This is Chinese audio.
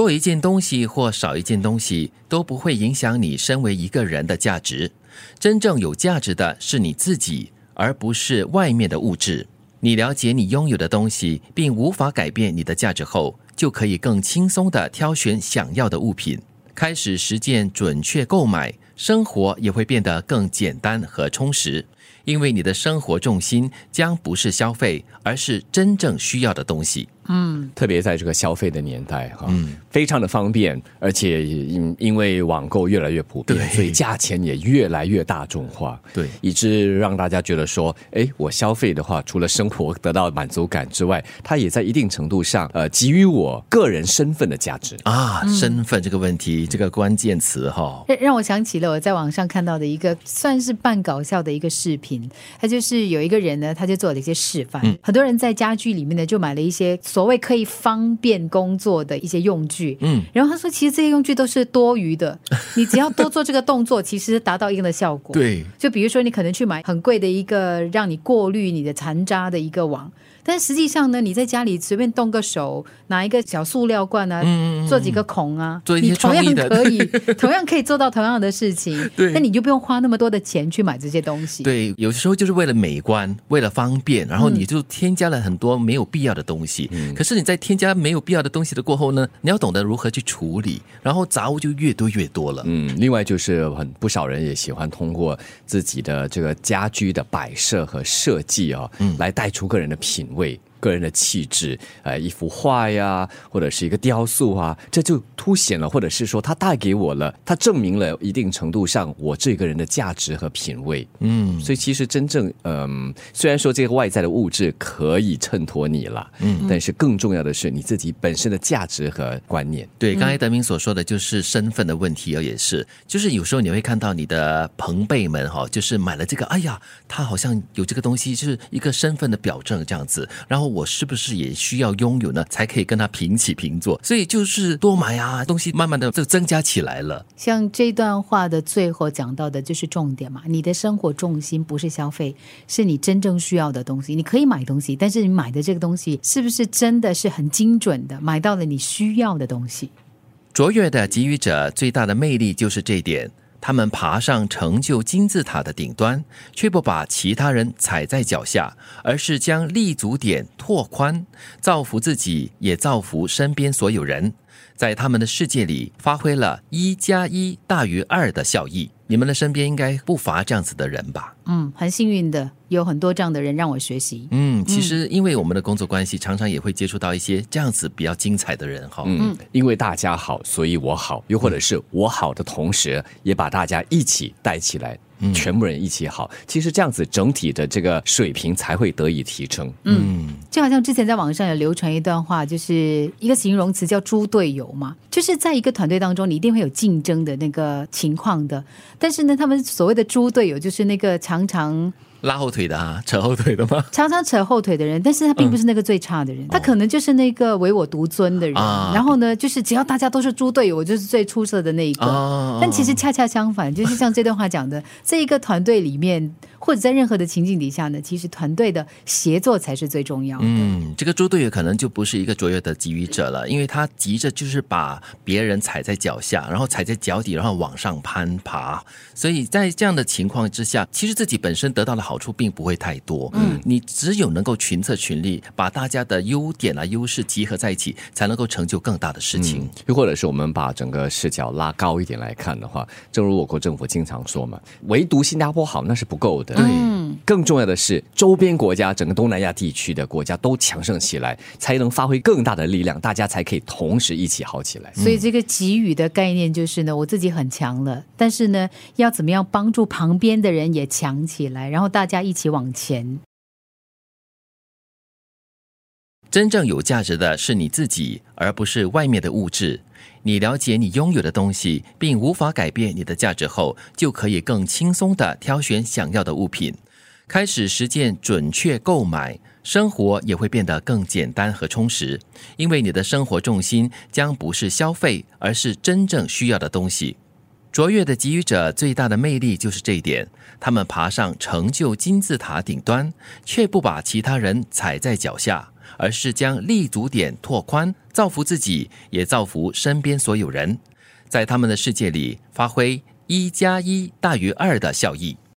多一件东西或少一件东西都不会影响你身为一个人的价值。真正有价值的是你自己，而不是外面的物质。你了解你拥有的东西，并无法改变你的价值后，就可以更轻松地挑选想要的物品，开始实践准确购买，生活也会变得更简单和充实。因为你的生活重心将不是消费，而是真正需要的东西。嗯，特别在这个消费的年代哈，嗯，非常的方便，而且因因为网购越来越普遍，所以价钱也越来越大众化，对，以致让大家觉得说，哎，我消费的话，除了生活得到满足感之外，它也在一定程度上，呃，给予我个人身份的价值。啊，身份这个问题，这个关键词哈，让我想起了我在网上看到的一个算是半搞笑的一个视频，他就是有一个人呢，他就做了一些示范，很多人在家居里面呢就买了一些。所谓可以方便工作的一些用具，嗯，然后他说，其实这些用具都是多余的，你只要多做这个动作，其实达到一定的效果。对，就比如说，你可能去买很贵的一个让你过滤你的残渣的一个网。但实际上呢，你在家里随便动个手，拿一个小塑料罐啊，做几个孔啊，你同样可以，同样可以做到同样的事情。对，那你就不用花那么多的钱去买这些东西。对，有时候就是为了美观，为了方便，然后你就添加了很多没有必要的东西。嗯。可是你在添加没有必要的东西的过后呢，你要懂得如何去处理，然后杂物就越多越多了。嗯。另外就是很不少人也喜欢通过自己的这个家居的摆设和设计啊，嗯，来带出个人的品。味会个人的气质，呃，一幅画呀，或者是一个雕塑啊，这就凸显了，或者是说，它带给我了，它证明了一定程度上我这个人的价值和品味。嗯，所以其实真正，嗯，虽然说这个外在的物质可以衬托你了，嗯，但是更重要的是你自己本身的价值和观念。对，刚才德明所说的就是身份的问题，也是，就是有时候你会看到你的朋辈们哈，就是买了这个，哎呀，他好像有这个东西，就是一个身份的表证这样子，然后。我是不是也需要拥有呢，才可以跟他平起平坐？所以就是多买啊，东西慢慢的就增加起来了。像这段话的最后讲到的就是重点嘛，你的生活重心不是消费，是你真正需要的东西。你可以买东西，但是你买的这个东西是不是真的是很精准的买到了你需要的东西？卓越的给予者最大的魅力就是这一点。他们爬上成就金字塔的顶端，却不把其他人踩在脚下，而是将立足点拓宽，造福自己，也造福身边所有人。在他们的世界里，发挥了一加一大于二的效益。你们的身边应该不乏这样子的人吧？嗯，很幸运的，有很多这样的人让我学习。嗯，其实因为我们的工作关系，常常也会接触到一些这样子比较精彩的人哈。嗯，因为大家好，所以我好，又或者是我好的同时，也把大家一起带起来。全部人一起好，其实这样子整体的这个水平才会得以提升。嗯，就好像之前在网上有流传一段话，就是一个形容词叫“猪队友”嘛，就是在一个团队当中，你一定会有竞争的那个情况的。但是呢，他们所谓的“猪队友”就是那个常常。拉后腿的啊，扯后腿的吗？常常扯后腿的人，但是他并不是那个最差的人，他可能就是那个唯我独尊的人。然后呢，就是只要大家都是猪队友，我就是最出色的那一个。但其实恰恰相反，就是像这段话讲的，这一个团队里面。或者在任何的情境底下呢，其实团队的协作才是最重要的。嗯，这个猪队友可能就不是一个卓越的给予者了，因为他急着就是把别人踩在脚下，然后踩在脚底，然后往上攀爬。所以在这样的情况之下，其实自己本身得到的好处并不会太多。嗯，你只有能够群策群力，把大家的优点啊、优势集合在一起，才能够成就更大的事情。又或者是我们把整个视角拉高一点来看的话，正如我国政府经常说嘛，唯独新加坡好那是不够的。对，更重要的是，周边国家、整个东南亚地区的国家都强盛起来，才能发挥更大的力量，大家才可以同时一起好起来。所以，这个给予的概念就是呢，我自己很强了，但是呢，要怎么样帮助旁边的人也强起来，然后大家一起往前。真正有价值的是你自己，而不是外面的物质。你了解你拥有的东西，并无法改变你的价值后，就可以更轻松的挑选想要的物品，开始实践准确购买，生活也会变得更简单和充实。因为你的生活重心将不是消费，而是真正需要的东西。卓越的给予者最大的魅力就是这一点：他们爬上成就金字塔顶端，却不把其他人踩在脚下，而是将立足点拓宽，造福自己，也造福身边所有人，在他们的世界里发挥一加一大于二的效益。